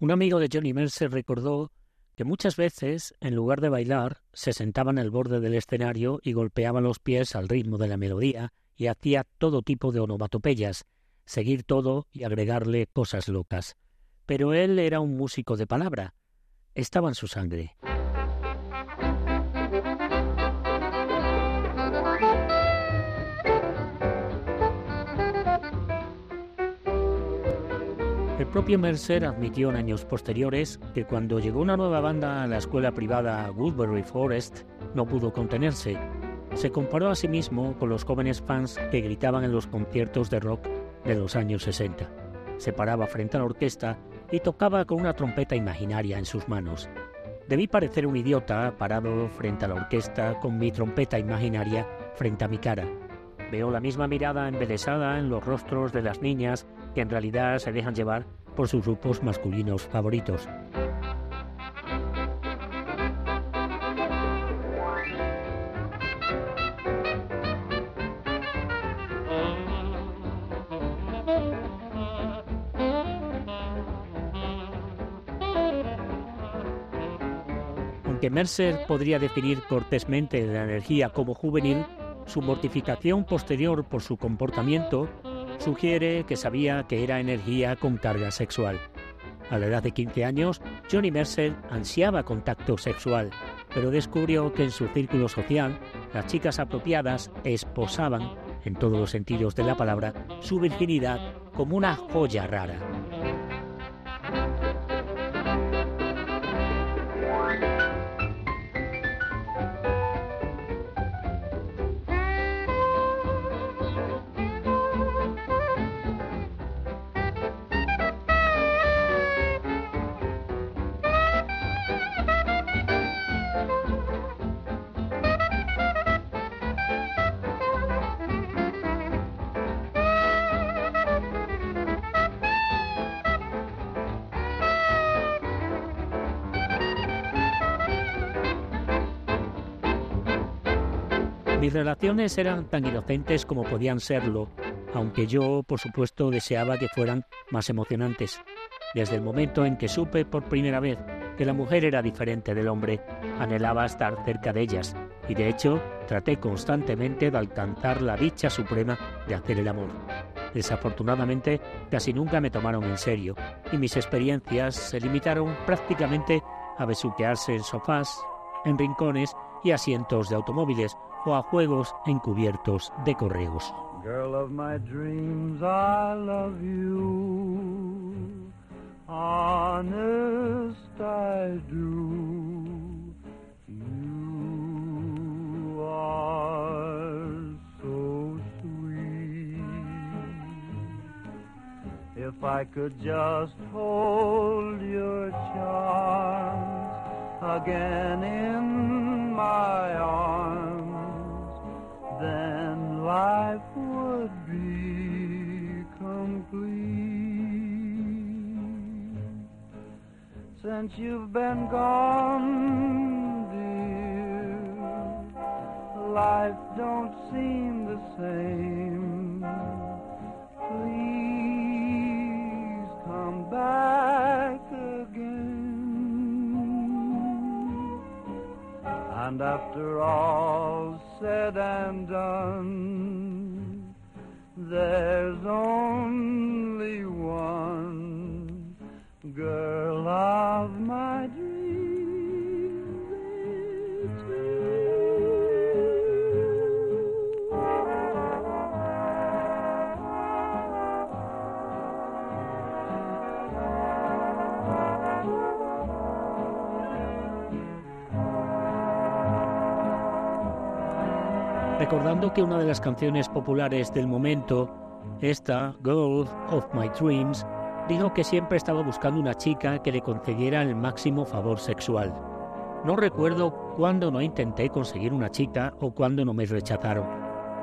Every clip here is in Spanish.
Un amigo de Johnny Mercer recordó que muchas veces, en lugar de bailar, se sentaba en el borde del escenario y golpeaba los pies al ritmo de la melodía y hacía todo tipo de onomatopeyas, seguir todo y agregarle cosas locas. Pero él era un músico de palabra, estaba en su sangre. Propio Mercer admitió en años posteriores que cuando llegó una nueva banda a la escuela privada Woodbury Forest, no pudo contenerse. Se comparó a sí mismo con los jóvenes fans que gritaban en los conciertos de rock de los años 60. Se paraba frente a la orquesta y tocaba con una trompeta imaginaria en sus manos. Debí parecer un idiota parado frente a la orquesta con mi trompeta imaginaria frente a mi cara. Veo la misma mirada embelesada en los rostros de las niñas que en realidad se dejan llevar por sus grupos masculinos favoritos. Aunque Mercer podría definir cortésmente la energía como juvenil, su mortificación posterior por su comportamiento sugiere que sabía que era energía con carga sexual. A la edad de 15 años, Johnny Mercer ansiaba contacto sexual, pero descubrió que en su círculo social las chicas apropiadas esposaban, en todos los sentidos de la palabra, su virginidad como una joya rara. Mis relaciones eran tan inocentes como podían serlo, aunque yo, por supuesto, deseaba que fueran más emocionantes. Desde el momento en que supe por primera vez que la mujer era diferente del hombre, anhelaba estar cerca de ellas, y de hecho traté constantemente de alcanzar la dicha suprema de hacer el amor. Desafortunadamente, casi nunca me tomaron en serio, y mis experiencias se limitaron prácticamente a besuquearse en sofás, en rincones y asientos de automóviles, o a juegos encubiertos de correos. Girl of my dreams, I love you. Honest, I do. You are so sweet. If I could just hold your charms again in my arms then life would be complete. Since you've been gone, dear, life don't seem the same. Please come back again. And after all said and done, recordando que una de las canciones populares del momento, esta, Girl of My Dreams, dijo que siempre estaba buscando una chica que le concediera el máximo favor sexual. No recuerdo cuándo no intenté conseguir una chica o cuándo no me rechazaron.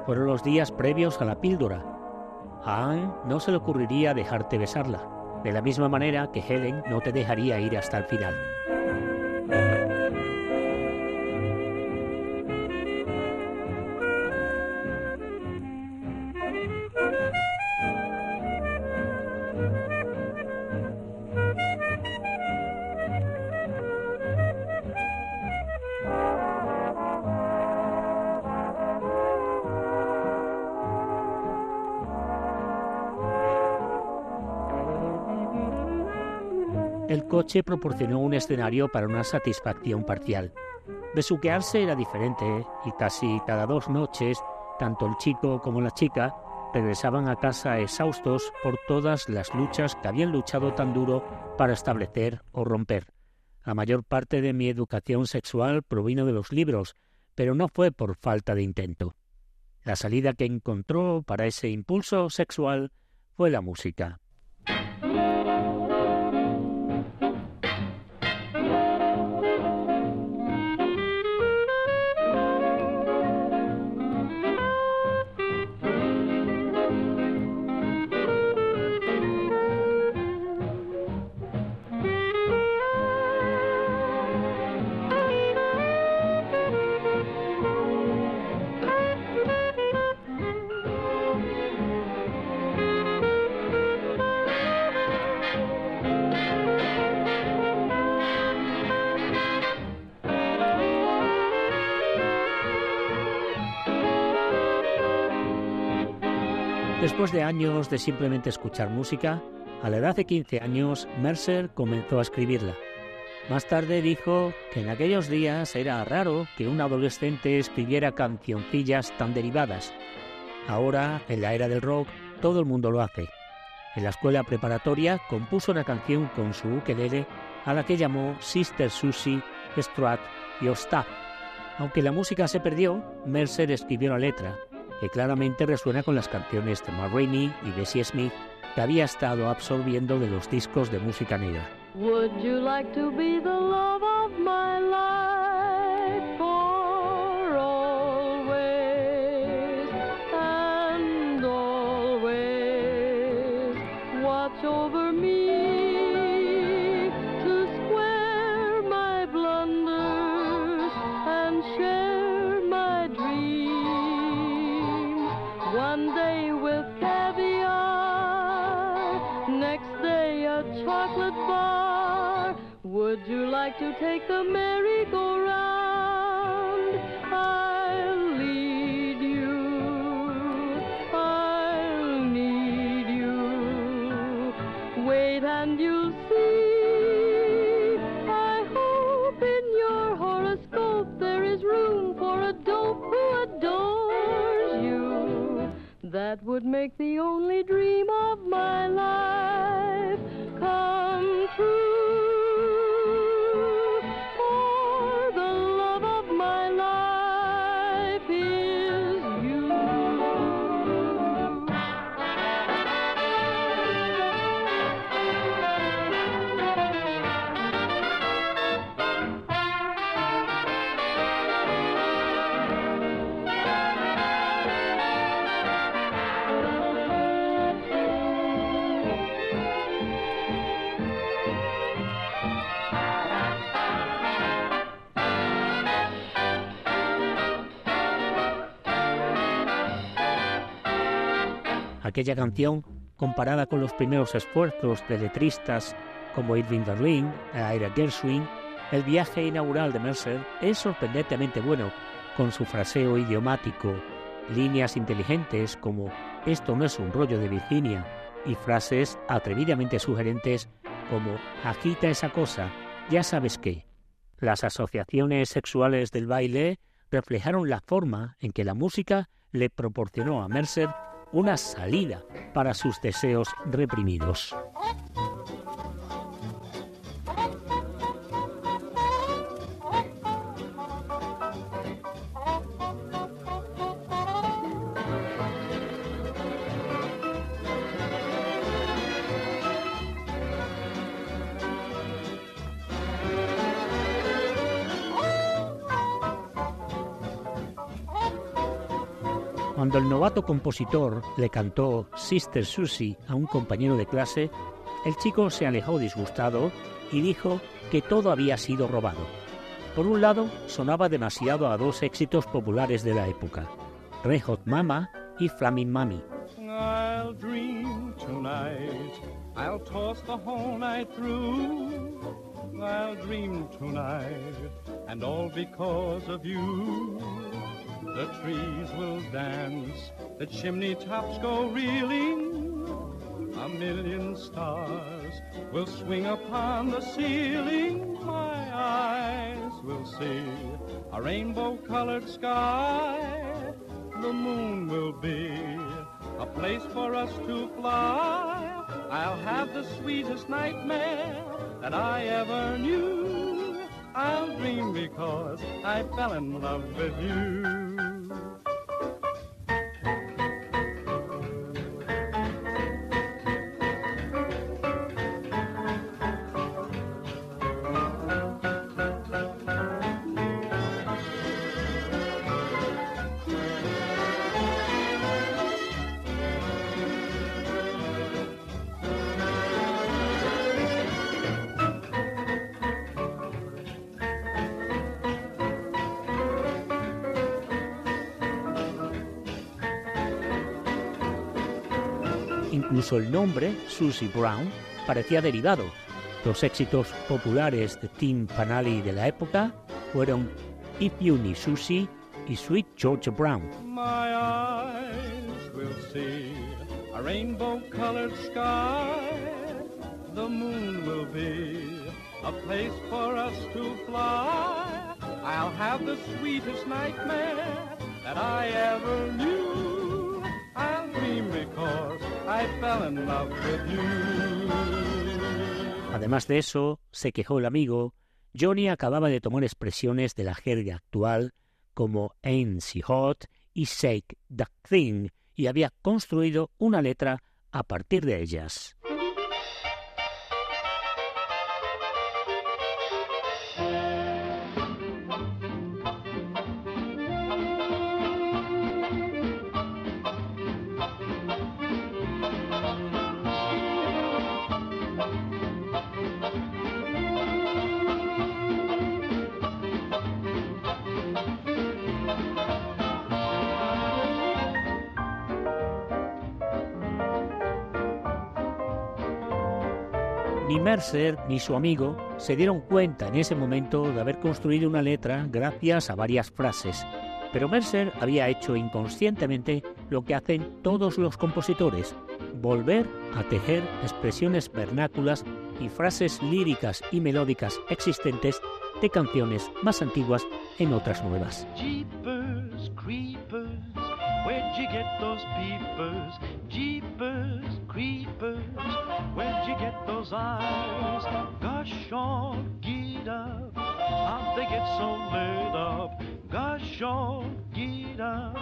Fueron los días previos a la píldora. A Anne no se le ocurriría dejarte besarla, de la misma manera que Helen no te dejaría ir hasta el final. Proporcionó un escenario para una satisfacción parcial. Besuquearse era diferente y casi cada dos noches, tanto el chico como la chica regresaban a casa exhaustos por todas las luchas que habían luchado tan duro para establecer o romper. La mayor parte de mi educación sexual provino de los libros, pero no fue por falta de intento. La salida que encontró para ese impulso sexual fue la música. Después de años de simplemente escuchar música, a la edad de 15 años, Mercer comenzó a escribirla. Más tarde dijo que en aquellos días era raro que un adolescente escribiera cancioncillas tan derivadas. Ahora, en la era del rock, todo el mundo lo hace. En la escuela preparatoria compuso una canción con su ukelele a la que llamó Sister Susie, Strat y Ostap. Aunque la música se perdió, Mercer escribió la letra que claramente resuena con las canciones de Ma Rainey y Bessie Smith que había estado absorbiendo de los discos de música negra. Day with caviar. Next day a chocolate bar. Would you like to take the merry-go-round would make the only dream of my life come true. Aquella canción, comparada con los primeros esfuerzos de letristas como Irving Berlin Ira Gershwin, el viaje inaugural de Mercer es sorprendentemente bueno, con su fraseo idiomático, líneas inteligentes como esto no es un rollo de Virginia y frases atrevidamente sugerentes como agita esa cosa, ya sabes qué. Las asociaciones sexuales del baile reflejaron la forma en que la música le proporcionó a Mercer una salida para sus deseos reprimidos. Cuando el novato compositor le cantó Sister Susie a un compañero de clase, el chico se alejó disgustado y dijo que todo había sido robado. Por un lado, sonaba demasiado a dos éxitos populares de la época, Red Hot Mama y Flaming Mami. The trees will dance, the chimney tops go reeling. A million stars will swing upon the ceiling. My eyes will see a rainbow colored sky. The moon will be a place for us to fly. I'll have the sweetest nightmare that I ever knew. I'll dream because I fell in love with you. Incluso el nombre, Susie Brown, parecía derivado. Los éxitos populares de Tim Panali de la época fueron If You Need Susie y Sweet Georgia Brown. My eyes will see a rainbow colored sky. The moon will be a place for us to fly. I'll have the sweetest nightmare that I ever knew. I'll dream because Además de eso, se quejó el amigo, Johnny acababa de tomar expresiones de la jerga actual como Ain't She Hot y Shake That Thing y había construido una letra a partir de ellas. Mercer ni su amigo se dieron cuenta en ese momento de haber construido una letra gracias a varias frases, pero Mercer había hecho inconscientemente lo que hacen todos los compositores, volver a tejer expresiones vernáculas y frases líricas y melódicas existentes de canciones más antiguas en otras nuevas. Jeepers, creepers, where'd you get those peepers? Jeepers, creepers, where'd you get those eyes? Gosh, up, how'd they get so lit up? Gosh, oh, get up,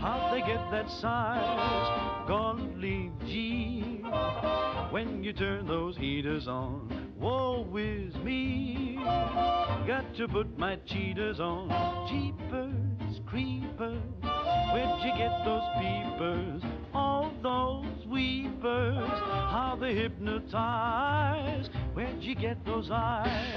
how'd they get that size? Golly gee, when you turn those heaters on, woe is me. Got to put my cheaters on. Jeepers, creepers, where'd you get those peepers? All those weepers, how they hypnotize. Where'd you get those eyes?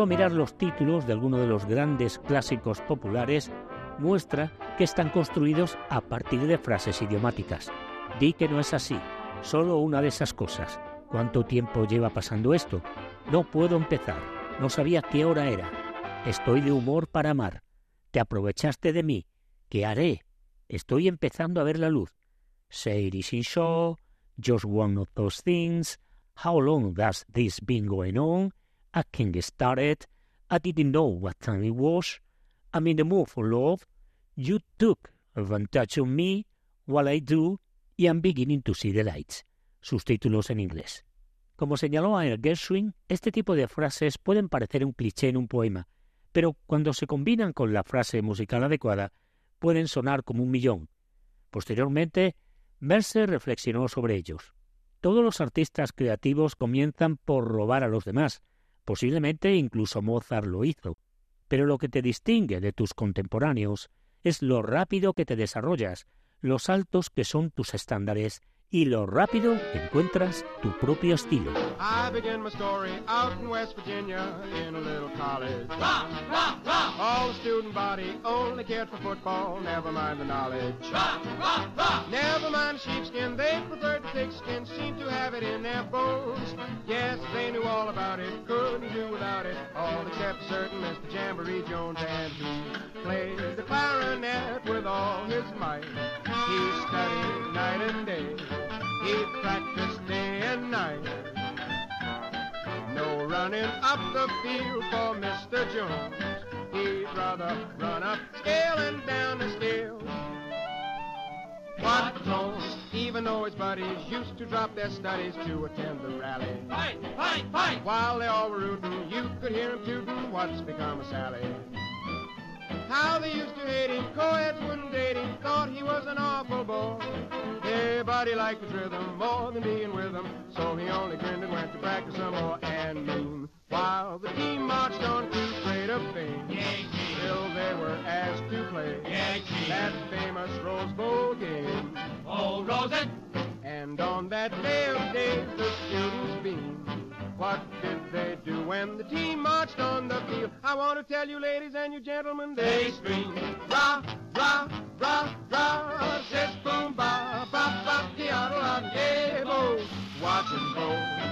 Solo mirar los títulos de algunos de los grandes clásicos populares muestra que están construidos a partir de frases idiomáticas. Di que no es así, solo una de esas cosas. ¿Cuánto tiempo lleva pasando esto? No puedo empezar, no sabía qué hora era. Estoy de humor para amar. Te aprovechaste de mí. ¿Qué haré? Estoy empezando a ver la luz. Say it isn't so, just one of those things. How long has this been going on? I can't get started. I didn't know what time it was. I'm in the mood for love. You took advantage of me while I do, y I'm beginning to see the lights. Sus títulos en inglés. Como señaló a Gershwin, este tipo de frases pueden parecer un cliché en un poema, pero cuando se combinan con la frase musical adecuada, pueden sonar como un millón. Posteriormente, Mercer reflexionó sobre ellos. Todos los artistas creativos comienzan por robar a los demás. Posiblemente incluso Mozart lo hizo. Pero lo que te distingue de tus contemporáneos es lo rápido que te desarrollas, los altos que son tus estándares y lo rápido encuentras tu propio estilo. I begin my story out in West Virginia in a little college. All the student body only cared for football, never mind the knowledge. Rah, rah, rah. Never mind sheepskin, they preferred thick skin, seemed to have it in their bones. Yes, they knew all about it, couldn't do without it, all except certain Mr. Jamboree Jones and he plays the clarinet with all his might. He studied night and day. He practiced day and night. No running up the field for Mr. Jones. He'd rather run up scale and down the scale. What Jones, even though his buddies used to drop their studies to attend the rally. Fight, fight, fight! While they all were rooting, you could hear him tooting, what's become of Sally? How they used to hate him, co-eds wouldn't date him, thought he was an awful boy. Everybody liked his rhythm more than being with him, so he only grinned and went to practice some more. And noon, while the team marched on to greater fame, Till they were asked to play that famous Rose Bowl game. Oh, Rosen! And on that day I want to tell you, ladies and you gentlemen, they scream, rah, rah, rah, rah, says boom, ba, ba, ba, diaddle, ah, yeah, bo,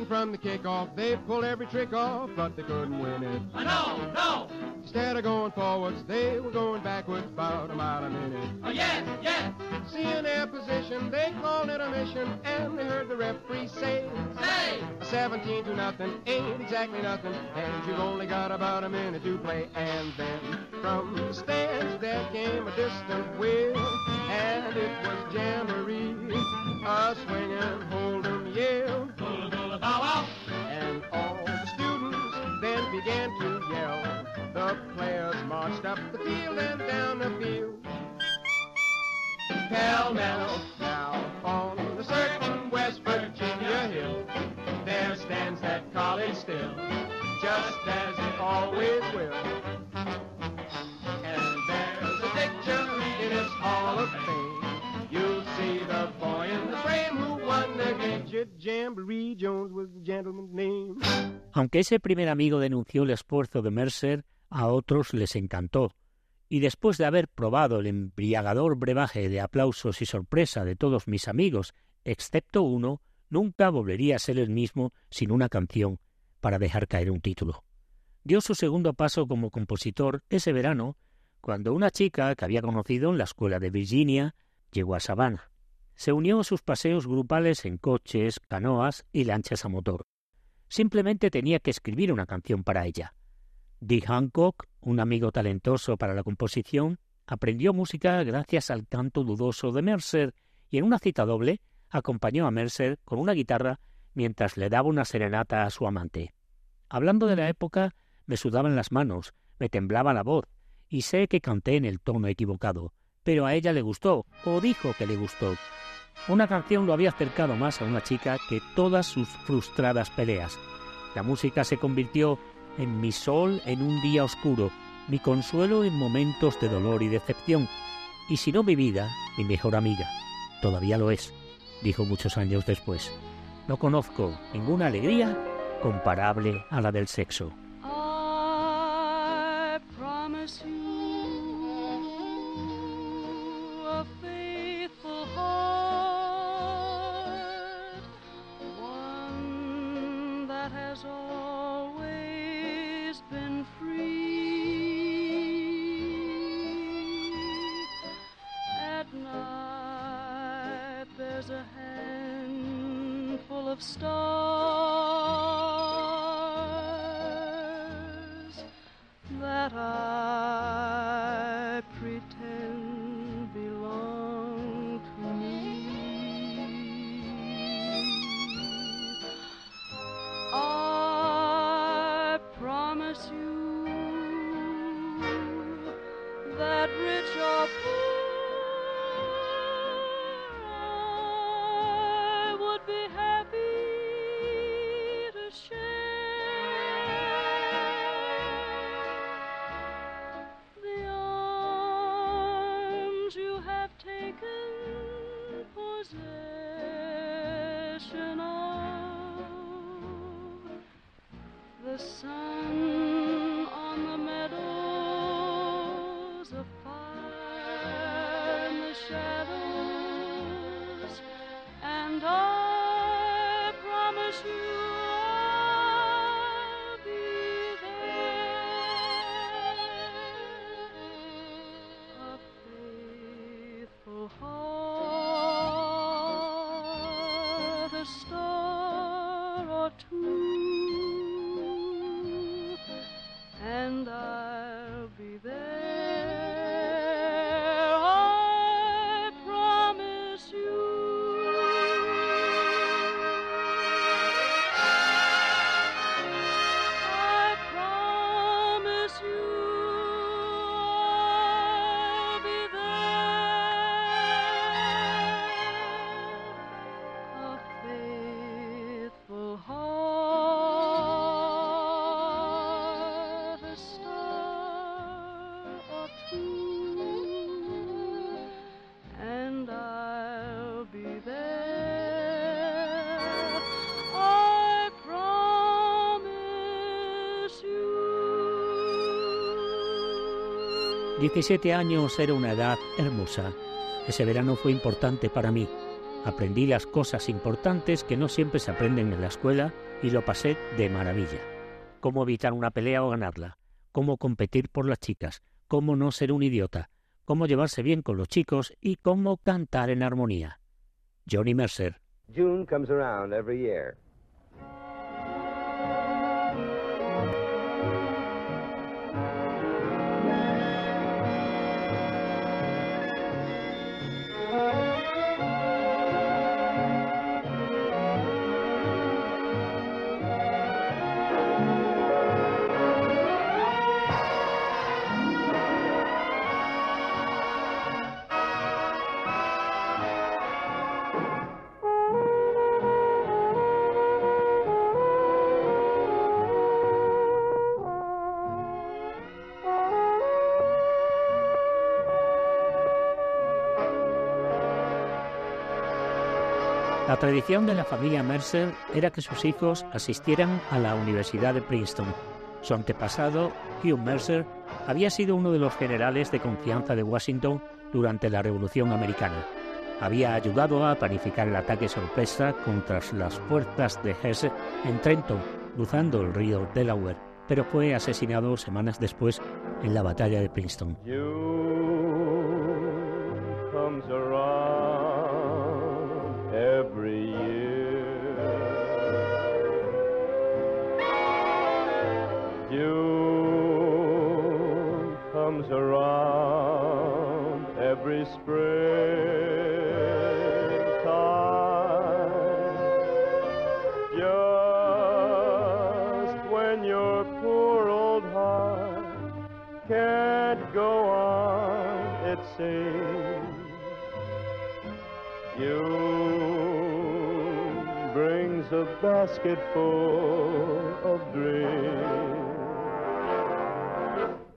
Starting from the kickoff, they pulled every trick off, but they couldn't win it. No, no. Instead of going forwards, they were going backwards about a mile a minute. Oh, yes, yes. Seeing their position, they called it a mission, and they heard the referee say, Say. 17 to nothing ain't exactly nothing, and you've only got about a minute to play. And then from the stands there came a distant wail, and it was Jamboree, a swinging Hold'em yell. And all the students then began to yell. The players marched up the field and down the field. Pell mell, now on the certain West Virginia hill, there stands that college still, just as it always will. Aunque ese primer amigo denunció el esfuerzo de Mercer, a otros les encantó, y después de haber probado el embriagador brebaje de aplausos y sorpresa de todos mis amigos, excepto uno, nunca volvería a ser el mismo sin una canción para dejar caer un título. Dio su segundo paso como compositor ese verano, cuando una chica que había conocido en la escuela de Virginia llegó a Savannah. Se unió a sus paseos grupales en coches, canoas y lanchas a motor. Simplemente tenía que escribir una canción para ella. Dick Hancock, un amigo talentoso para la composición, aprendió música gracias al canto dudoso de Mercer y en una cita doble acompañó a Mercer con una guitarra mientras le daba una serenata a su amante. Hablando de la época, me sudaban las manos, me temblaba la voz, y sé que canté en el tono equivocado, pero a ella le gustó, o dijo que le gustó. Una canción lo había acercado más a una chica que todas sus frustradas peleas. La música se convirtió en mi sol en un día oscuro, mi consuelo en momentos de dolor y decepción, y si no mi vida, mi mejor amiga. Todavía lo es, dijo muchos años después. No conozco ninguna alegría comparable a la del sexo. Of stars of the sun on the meadows, a fire in the 17 años era una edad hermosa. Ese verano fue importante para mí. Aprendí las cosas importantes que no siempre se aprenden en la escuela y lo pasé de maravilla. Cómo evitar una pelea o ganarla, cómo competir por las chicas, cómo no ser un idiota, cómo llevarse bien con los chicos y cómo cantar en armonía. Johnny Mercer. June comes around every year. Tradición de la familia Mercer era que sus hijos asistieran a la Universidad de Princeton. Su antepasado, Hugh Mercer, había sido uno de los generales de confianza de Washington durante la Revolución Americana. Había ayudado a planificar el ataque sorpresa contra las fuerzas de Hesse en Trenton, cruzando el río Delaware, pero fue asesinado semanas después en la batalla de Princeton. Poor old heart can't go on, it seems. You brings a basket full of dreams.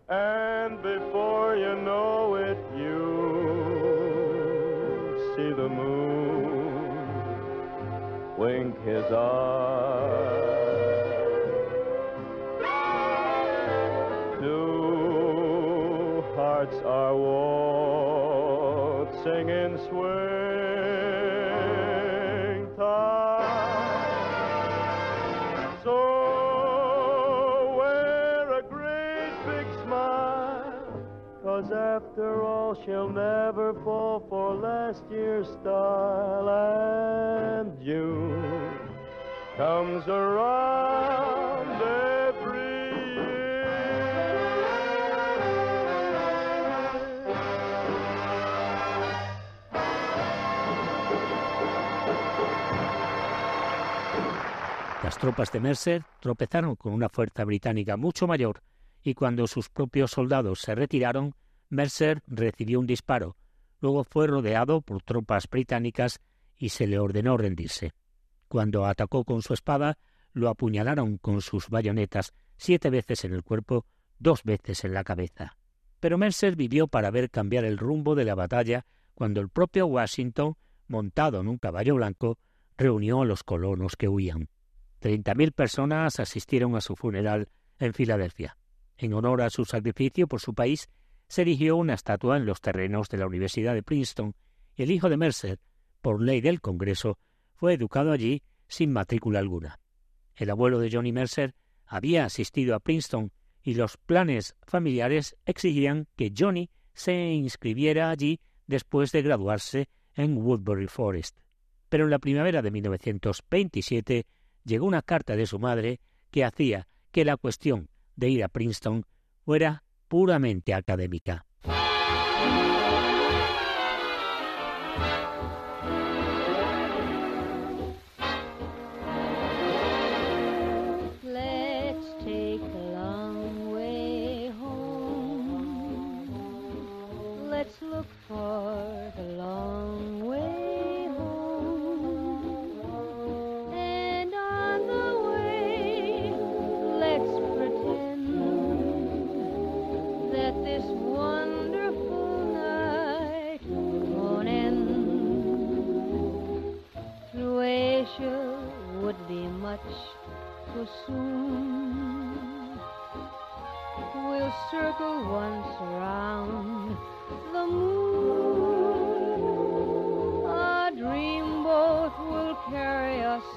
And before you know it, you see the moon wink his eye. Never fall for last year's style. And June comes around every Las tropas de Mercer tropezaron con una fuerza británica mucho mayor y cuando sus propios soldados se retiraron, Mercer recibió un disparo, luego fue rodeado por tropas británicas y se le ordenó rendirse. Cuando atacó con su espada, lo apuñalaron con sus bayonetas siete veces en el cuerpo, dos veces en la cabeza. Pero Mercer vivió para ver cambiar el rumbo de la batalla cuando el propio Washington, montado en un caballo blanco, reunió a los colonos que huían. Treinta mil personas asistieron a su funeral en Filadelfia. En honor a su sacrificio por su país, se erigió una estatua en los terrenos de la Universidad de Princeton y el hijo de Mercer, por ley del Congreso, fue educado allí sin matrícula alguna. El abuelo de Johnny Mercer había asistido a Princeton y los planes familiares exigían que Johnny se inscribiera allí después de graduarse en Woodbury Forest. Pero en la primavera de 1927 llegó una carta de su madre que hacía que la cuestión de ir a Princeton fuera puramente académica. For the long much too soon. We'll circle once around the moon. A dreamboat will carry us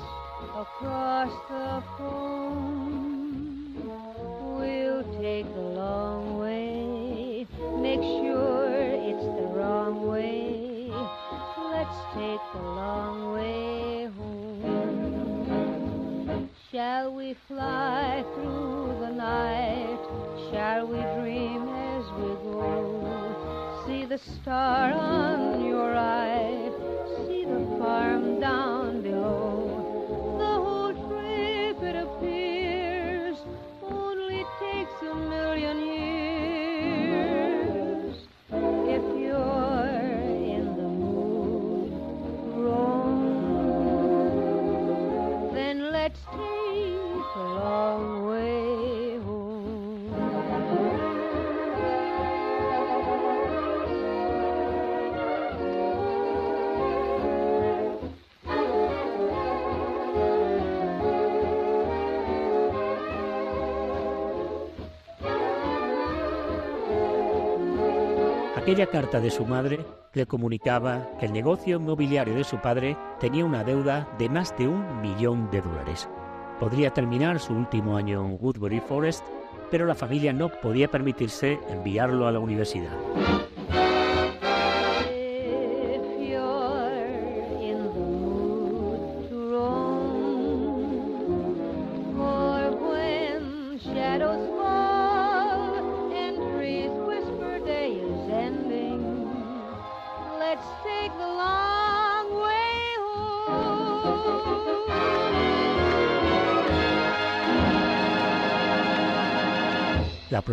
across the foam. We'll take the long way. Make sure it's the wrong way. Let's take the long way we fly through the night? Shall we dream as we go? See the star on your right, Aquella carta de su madre le comunicaba que el negocio inmobiliario de su padre tenía una deuda de más de un millón de dólares. Podría terminar su último año en Woodbury Forest, pero la familia no podía permitirse enviarlo a la universidad.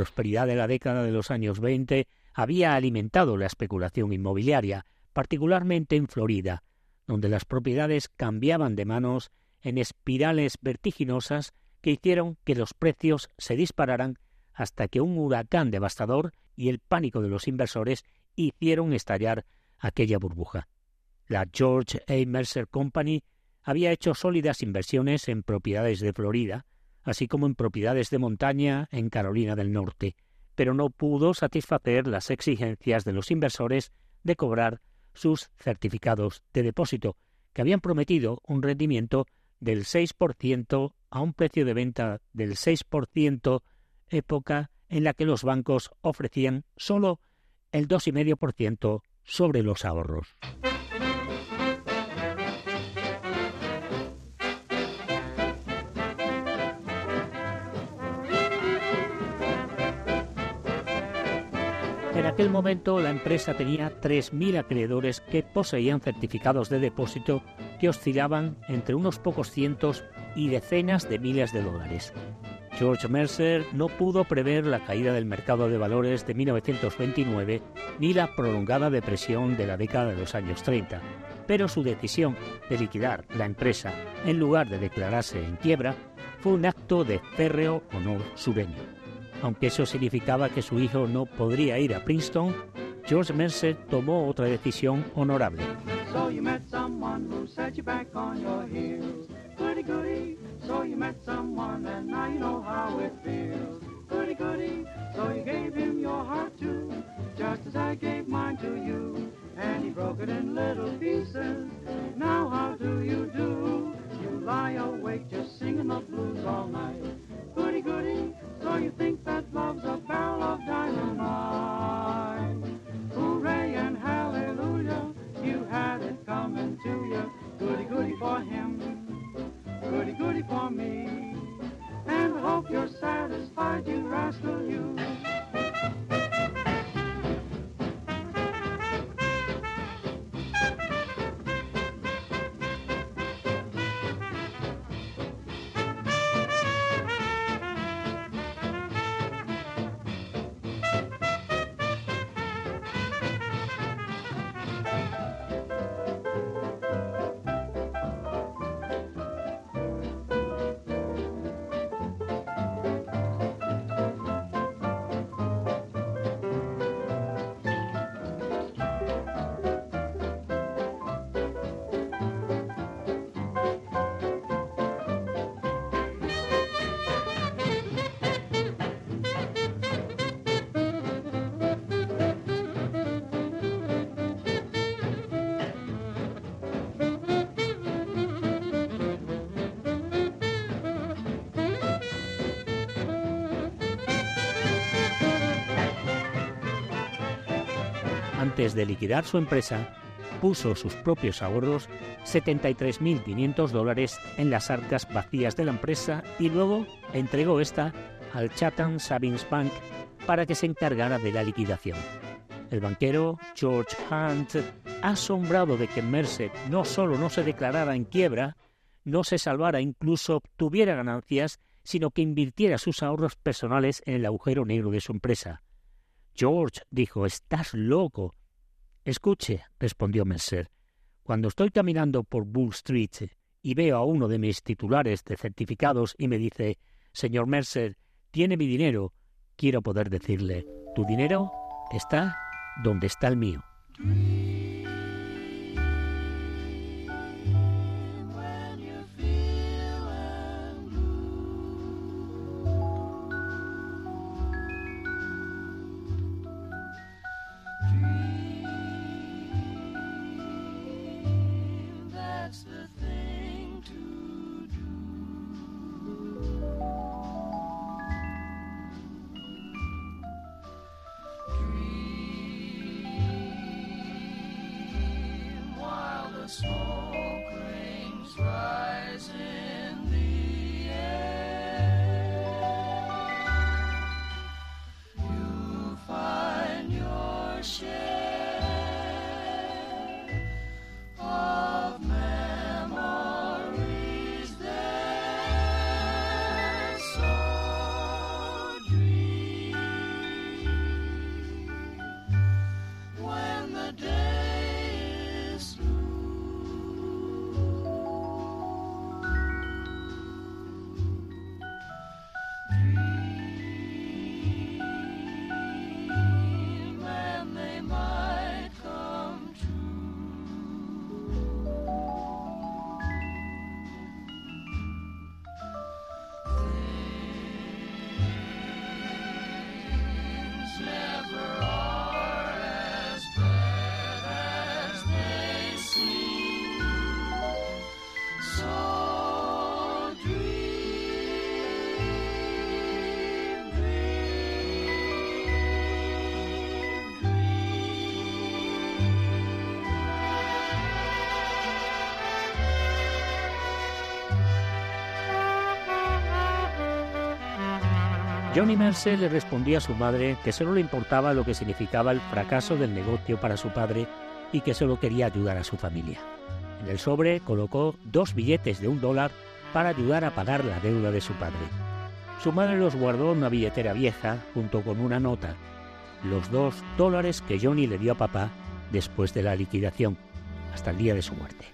Prosperidad de la década de los años 20 había alimentado la especulación inmobiliaria, particularmente en Florida, donde las propiedades cambiaban de manos en espirales vertiginosas que hicieron que los precios se dispararan hasta que un huracán devastador y el pánico de los inversores hicieron estallar aquella burbuja. La George A. Mercer Company había hecho sólidas inversiones en propiedades de Florida, así como en propiedades de montaña en Carolina del Norte, pero no pudo satisfacer las exigencias de los inversores de cobrar sus certificados de depósito, que habían prometido un rendimiento del 6% a un precio de venta del 6%, época en la que los bancos ofrecían solo el 2,5% sobre los ahorros. Aquel momento la empresa tenía 3.000 acreedores que poseían certificados de depósito que oscilaban entre unos pocos cientos y decenas de miles de dólares. George Mercer no pudo prever la caída del mercado de valores de 1929 ni la prolongada depresión de la década de los años 30, pero su decisión de liquidar la empresa en lugar de declararse en quiebra fue un acto de férreo honor sureño. Aunque eso significaba que su hijo no podría ir a Princeton, George Mercer tomó otra decisión honorable. And he broke it in little pieces. Now how do you do? Lie awake just singing the blues all night. Goody goody. So you think that love's a barrel of dynamite. Hooray and hallelujah. You had it coming to you. Goody goody for him. Goody goody for me. And hope you're satisfied, you rascal, you. Antes de liquidar su empresa, puso sus propios ahorros, 73.500 dólares, en las arcas vacías de la empresa y luego entregó esta al Chatham Savings Bank para que se encargara de la liquidación. El banquero George Hunt, asombrado de que Merced no solo no se declarara en quiebra, no se salvara, incluso obtuviera ganancias, sino que invirtiera sus ahorros personales en el agujero negro de su empresa. George dijo, estás loco. Escuche, respondió Mercer, cuando estoy caminando por Bull Street y veo a uno de mis titulares de certificados y me dice, señor Mercer, tiene mi dinero, quiero poder decirle, tu dinero está donde está el mío. Johnny Mercer le respondía a su madre que solo le importaba lo que significaba el fracaso del negocio para su padre y que solo quería ayudar a su familia. En el sobre colocó dos billetes de un dólar para ayudar a pagar la deuda de su padre. Su madre los guardó en una billetera vieja junto con una nota, los dos dólares que Johnny le dio a papá después de la liquidación, hasta el día de su muerte.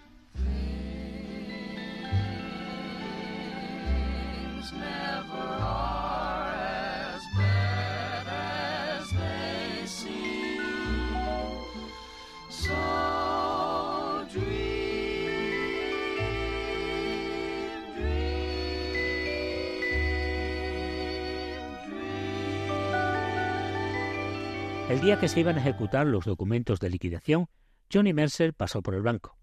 El día que se iban a ejecutar los documentos de liquidación, Johnny Mercer pasó por el banco.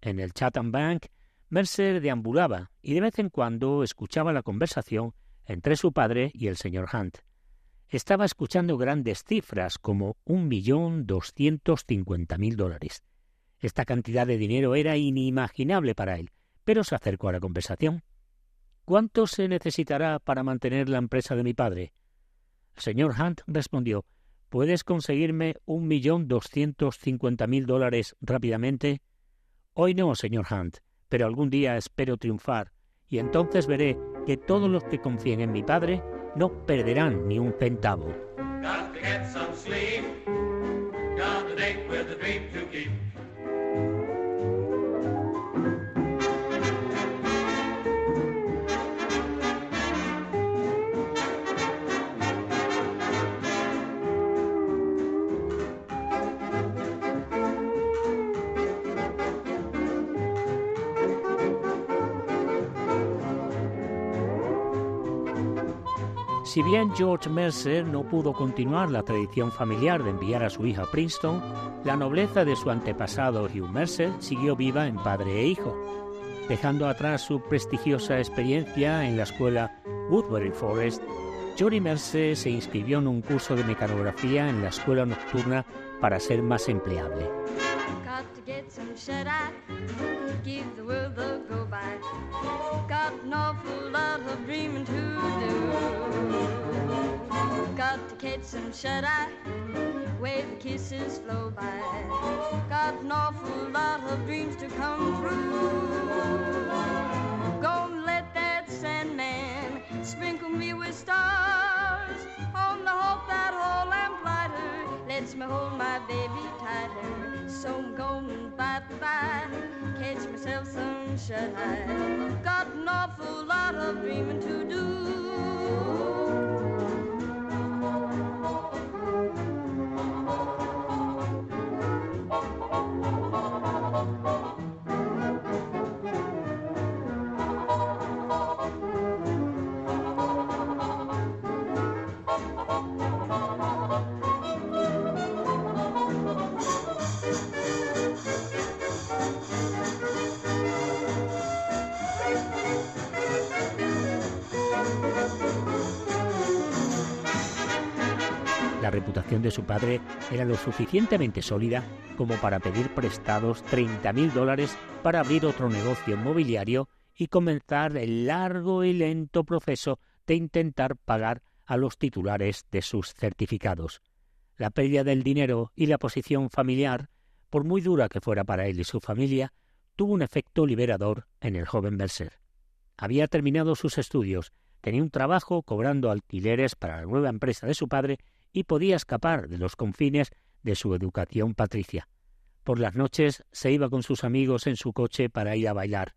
En el Chatham Bank, Mercer deambulaba y de vez en cuando escuchaba la conversación entre su padre y el señor Hunt. Estaba escuchando grandes cifras como un millón doscientos cincuenta mil dólares. Esta cantidad de dinero era inimaginable para él, pero se acercó a la conversación. ¿Cuánto se necesitará para mantener la empresa de mi padre? El señor Hunt respondió ¿Puedes conseguirme un millón doscientos cincuenta mil dólares rápidamente? Hoy no, señor Hunt, pero algún día espero triunfar, y entonces veré que todos los que confíen en mi padre no perderán ni un centavo. Si bien George Mercer no pudo continuar la tradición familiar de enviar a su hija a Princeton, la nobleza de su antepasado Hugh Mercer siguió viva en padre e hijo. Dejando atrás su prestigiosa experiencia en la escuela Woodbury Forest, Johnny Mercer se inscribió en un curso de mecanografía en la escuela nocturna para ser más empleable. Catch some shut eye, where the kisses flow by. Got an awful lot of dreams to come true. Gonna let that Sandman sprinkle me with stars on the hope that whole lamplighter lets me hold my baby tighter. So I'm gonna bye bye, catch myself some shut eye. Got an awful lot of dreaming to do. La reputación de su padre era lo suficientemente sólida como para pedir prestados 30 mil dólares para abrir otro negocio inmobiliario y comenzar el largo y lento proceso de intentar pagar a los titulares de sus certificados. La pérdida del dinero y la posición familiar, por muy dura que fuera para él y su familia, tuvo un efecto liberador en el joven Berser. Había terminado sus estudios, tenía un trabajo cobrando alquileres para la nueva empresa de su padre y podía escapar de los confines de su educación patricia. Por las noches se iba con sus amigos en su coche para ir a bailar.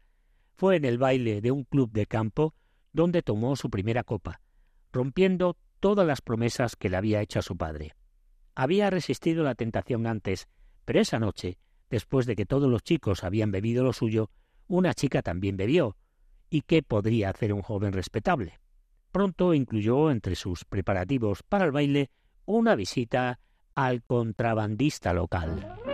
Fue en el baile de un club de campo donde tomó su primera copa, rompiendo todas las promesas que le había hecho a su padre. Había resistido la tentación antes, pero esa noche, después de que todos los chicos habían bebido lo suyo, una chica también bebió. ¿Y qué podría hacer un joven respetable? Pronto incluyó entre sus preparativos para el baile una visita al contrabandista local.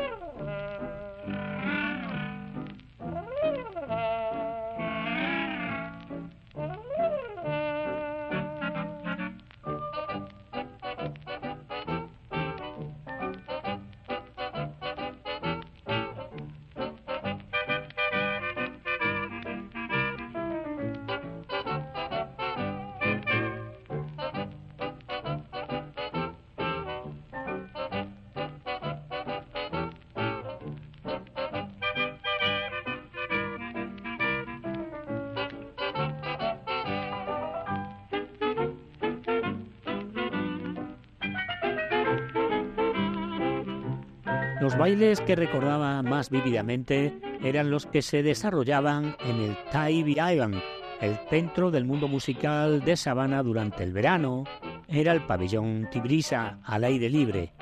Los bailes que recordaba más vívidamente eran los que se desarrollaban en el Tybee Island, el centro del mundo musical de Sabana durante el verano. Era el pabellón Tibrisa al aire libre.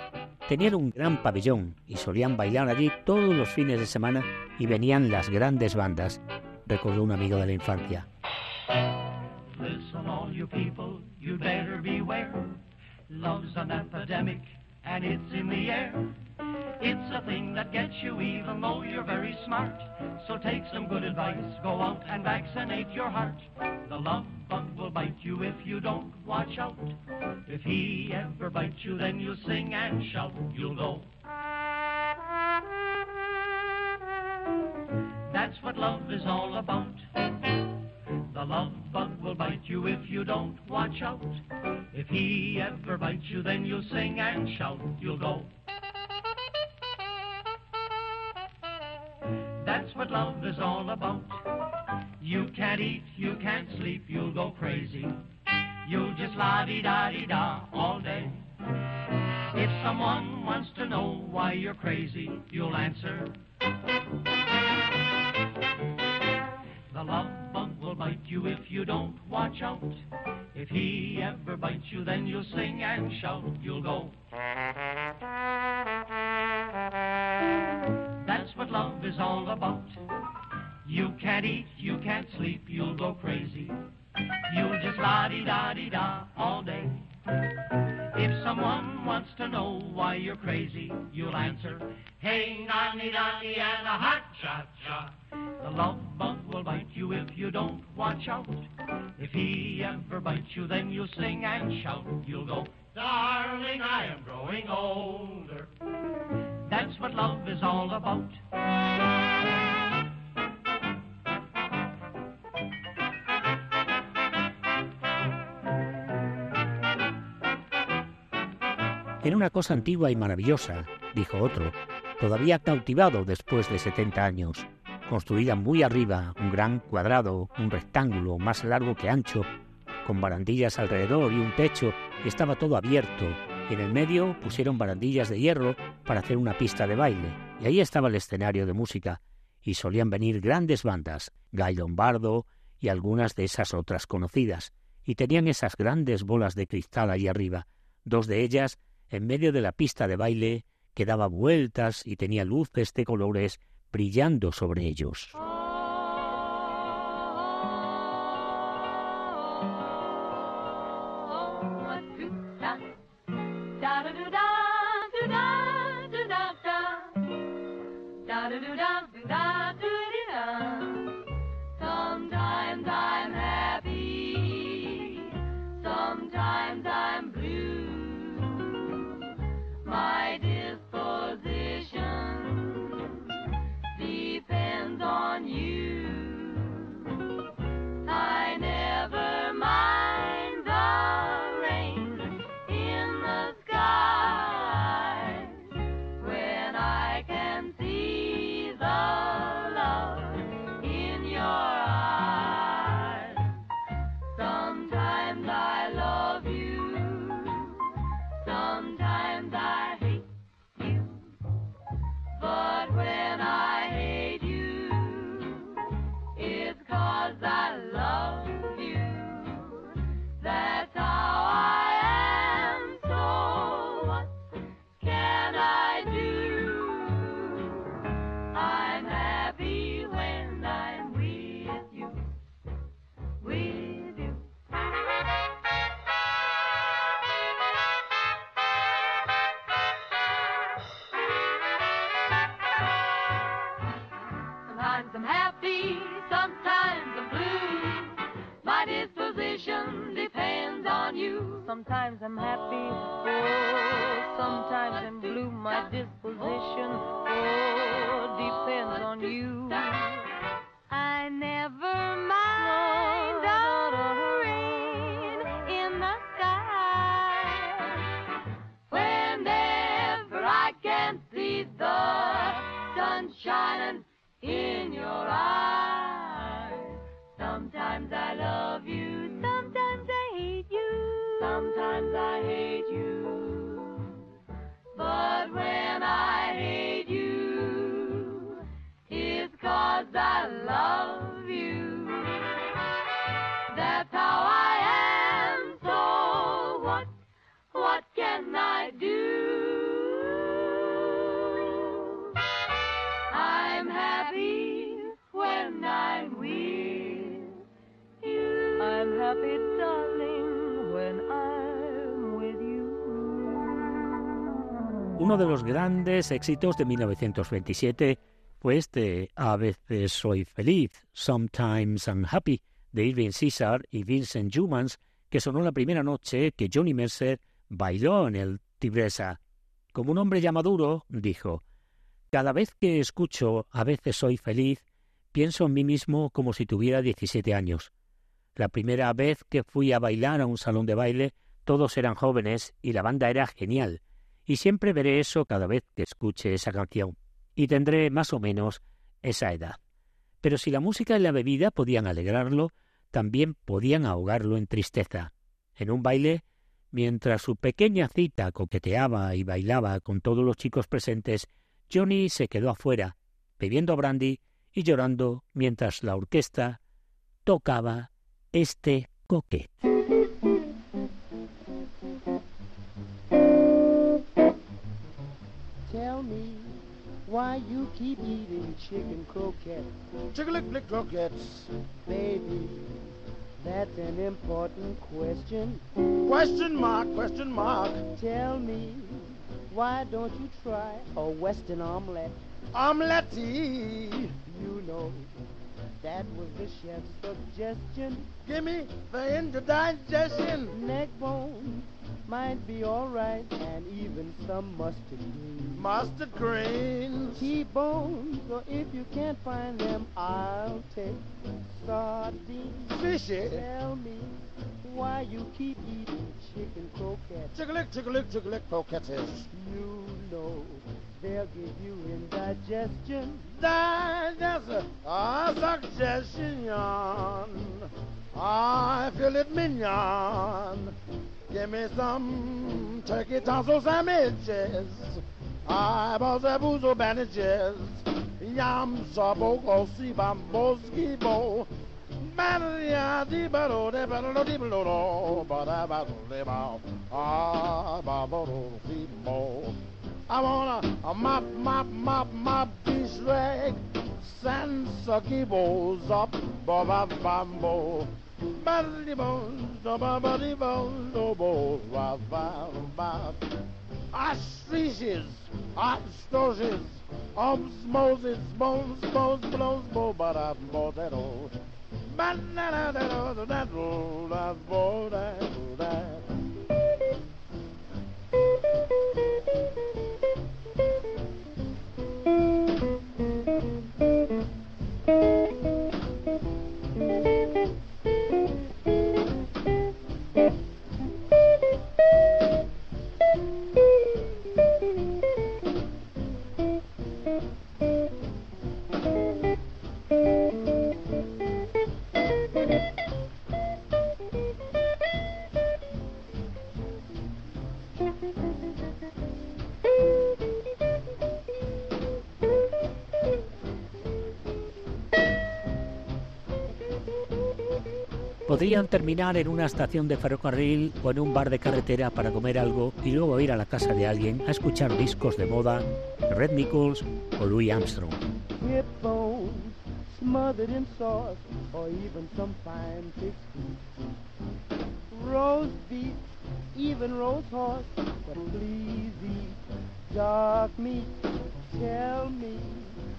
Tenían un gran pabellón y solían bailar allí todos los fines de semana y venían las grandes bandas, recordó un amigo de la infancia. Listen, It's a thing that gets you even though you're very smart. So take some good advice, go out and vaccinate your heart. The love bug will bite you if you don't watch out. If he ever bites you, then you'll sing and shout. You'll go. That's what love is all about. The love bug will bite you if you don't watch out. If he ever bites you, then you'll sing and shout. You'll go. What love is all about. You can't eat, you can't sleep, you'll go crazy. You'll just la-di-da-di-da all day. If someone wants to know why you're crazy, you'll answer. The love bug will bite you if you don't watch out. If he ever bites you, then you'll sing and shout. You'll go. What love is all about. You can't eat, you can't sleep, you'll go crazy. You'll just la-di-da-di-da all day. If someone wants to know why you're crazy, you'll answer, Hey, nani nani and a hot cha cha. The love bug will bite you if you don't watch out. If he ever bites you, then you'll sing and shout. You'll go, Darling, I am growing older. That's what love is all about. Una cosa antigua y maravillosa, dijo otro, todavía cautivado después de 70 años. Construida muy arriba, un gran cuadrado, un rectángulo más largo que ancho, con barandillas alrededor y un techo, estaba todo abierto, y en el medio pusieron barandillas de hierro para hacer una pista de baile, y ahí estaba el escenario de música, y solían venir grandes bandas, Guy Lombardo y algunas de esas otras conocidas, y tenían esas grandes bolas de cristal ahí arriba, dos de ellas en medio de la pista de baile que daba vueltas y tenía luces de colores brillando sobre ellos. Grandes éxitos de 1927 fue este A veces soy feliz, Sometimes I'm Happy, de Irving Caesar y Vincent Jumans, que sonó la primera noche que Johnny Mercer bailó en el Tigresa. Como un hombre ya maduro, dijo, Cada vez que escucho A veces soy feliz, pienso en mí mismo como si tuviera 17 años. La primera vez que fui a bailar a un salón de baile, todos eran jóvenes y la banda era genial, y siempre veré eso cada vez que escuche esa canción, y tendré más o menos esa edad. Pero si la música y la bebida podían alegrarlo, también podían ahogarlo en tristeza. En un baile, mientras su pequeña cita coqueteaba y bailaba con todos los chicos presentes, Johnny se quedó afuera, bebiendo brandy y llorando mientras la orquesta tocaba este coquet. Tell me why you keep eating chicken croquettes. Chicken lick croquettes. Baby, that's an important question. Question mark, question mark. Tell me, why don't you try a Western omelette? Omelette. You know, that was the chef's suggestion. Give me the indigestion. Neck bone might be alright, and even some mustard greens. Mustard greens. T-bones, or if you can't find them, I'll take sardines. Fishy. Tell me why you keep eating chicken croquettes. Chickalick, chickalick, chickalick croquettes. You know they'll give you indigestion. Digestion. Ah, suggestion. I feel it mignon. Give me some turkey tonsil sandwiches. Eyeballs and boozle bandages. Yam sabo go si bambo skibo. Banadia di baro de baro di baro bada baro de bao. Ah babo si bo. I wanna a mop mop mop mop this rag. Sand sucky bowls up bambo. Ba ba ba. Ostriches, ostriches, oms, moses, bones, bones, bones, bones, but I've more that old. Banana, that old, that old, I've more that old. Terminar en una estación de ferrocarril o en un bar de carretera para comer algo y luego ir a la casa de alguien a escuchar discos de moda Red Nichols o Louis Armstrong.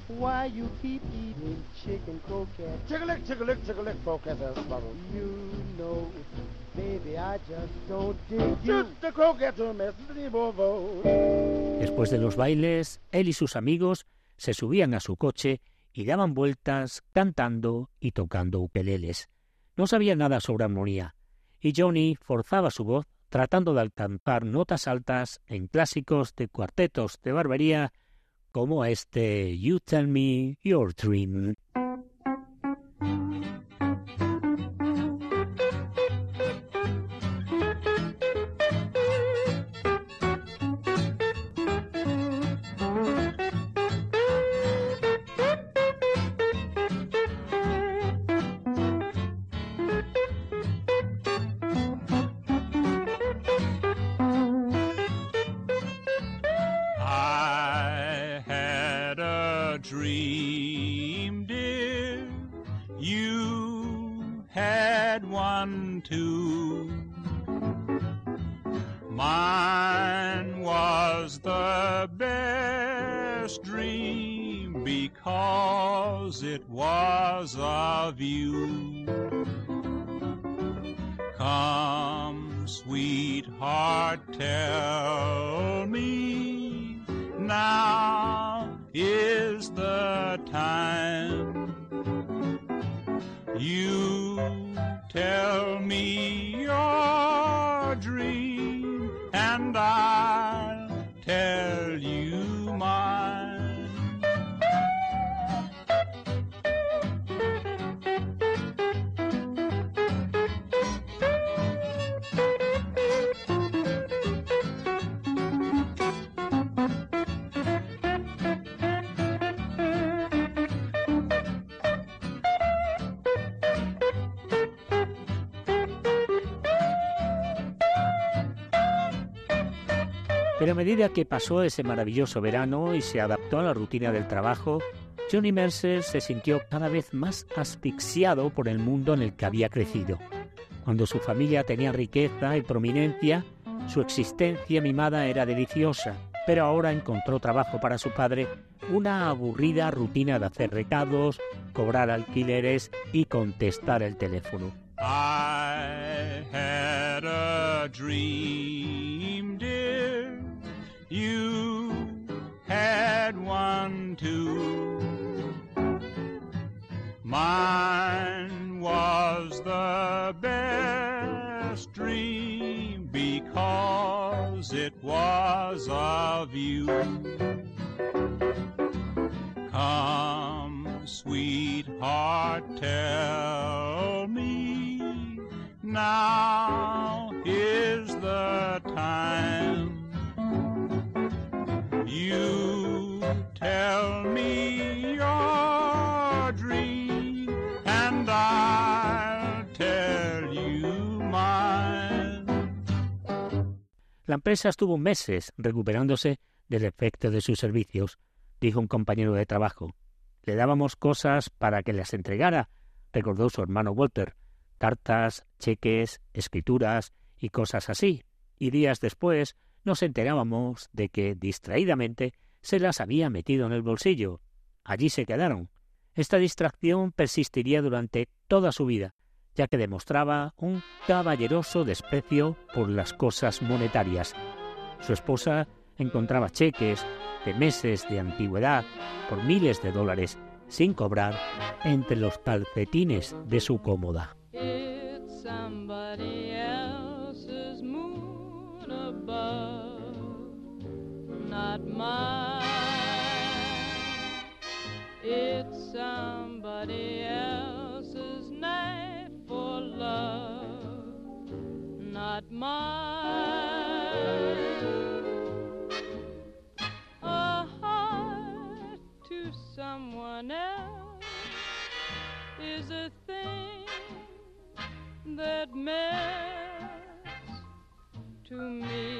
Why you keep chicken croquettes. Chickalick, chickalick, chickalick croquettes. You know, baby, I just don't dig you. The croquette to Mr. Bovo. Después de los bailes, él y sus amigos se subían a su coche y daban vueltas cantando y tocando ukeleles. No sabían nada sobre armonía, y Johnny forzaba su voz tratando de alcanzar notas altas en clásicos de cuartetos de barbería como este You Tell Me Your Dream. Pero a medida que pasó ese maravilloso verano y se adaptó a la rutina del trabajo, Johnny Mercer se sintió cada vez más asfixiado por el mundo en el que había crecido. Cuando su familia tenía riqueza y prominencia, su existencia mimada era deliciosa, pero ahora encontró trabajo para su padre, una aburrida rutina de hacer recados, cobrar alquileres y contestar el teléfono. You had one too. Mine was the best dream because it was of you. Come, sweetheart, tell me now is the time. La empresa estuvo meses recuperándose del efecto de sus servicios, dijo un compañero de trabajo. Le dábamos cosas para que las entregara, recordó su hermano Walter, cartas, cheques, escrituras y cosas así, y días después nos enterábamos de que, distraídamente, se las había metido en el bolsillo. Allí se quedaron. Esta distracción persistiría durante toda su vida, ya que demostraba un caballeroso desprecio por las cosas monetarias. Su esposa encontraba cheques de meses de antigüedad por miles de dólares sin cobrar entre los calcetines de su cómoda. That melts. To me,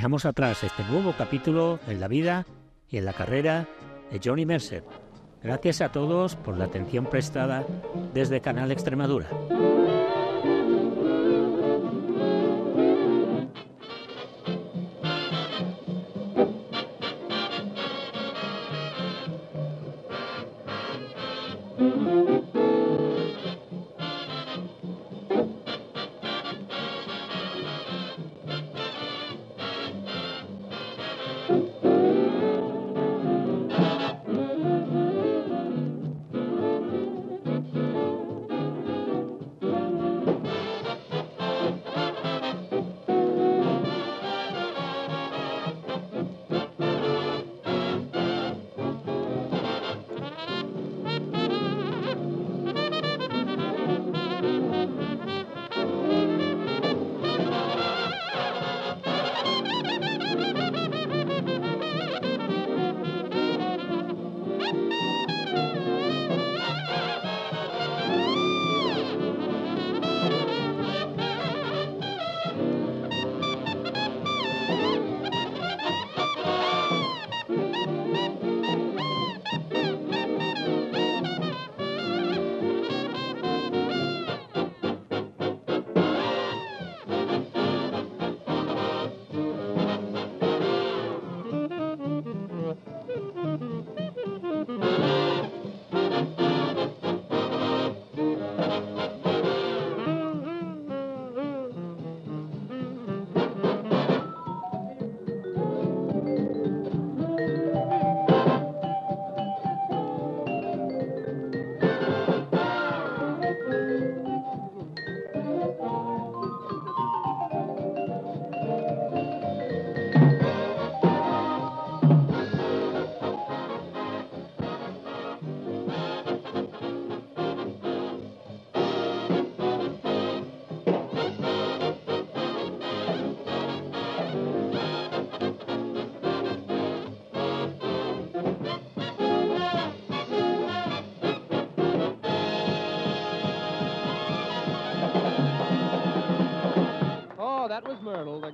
dejamos atrás este nuevo capítulo en la vida y en la carrera de Johnny Mercer. Gracias a todos por la atención prestada desde Canal Extremadura.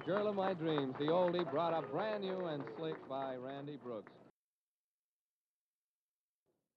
Girl of my dreams. The oldie brought up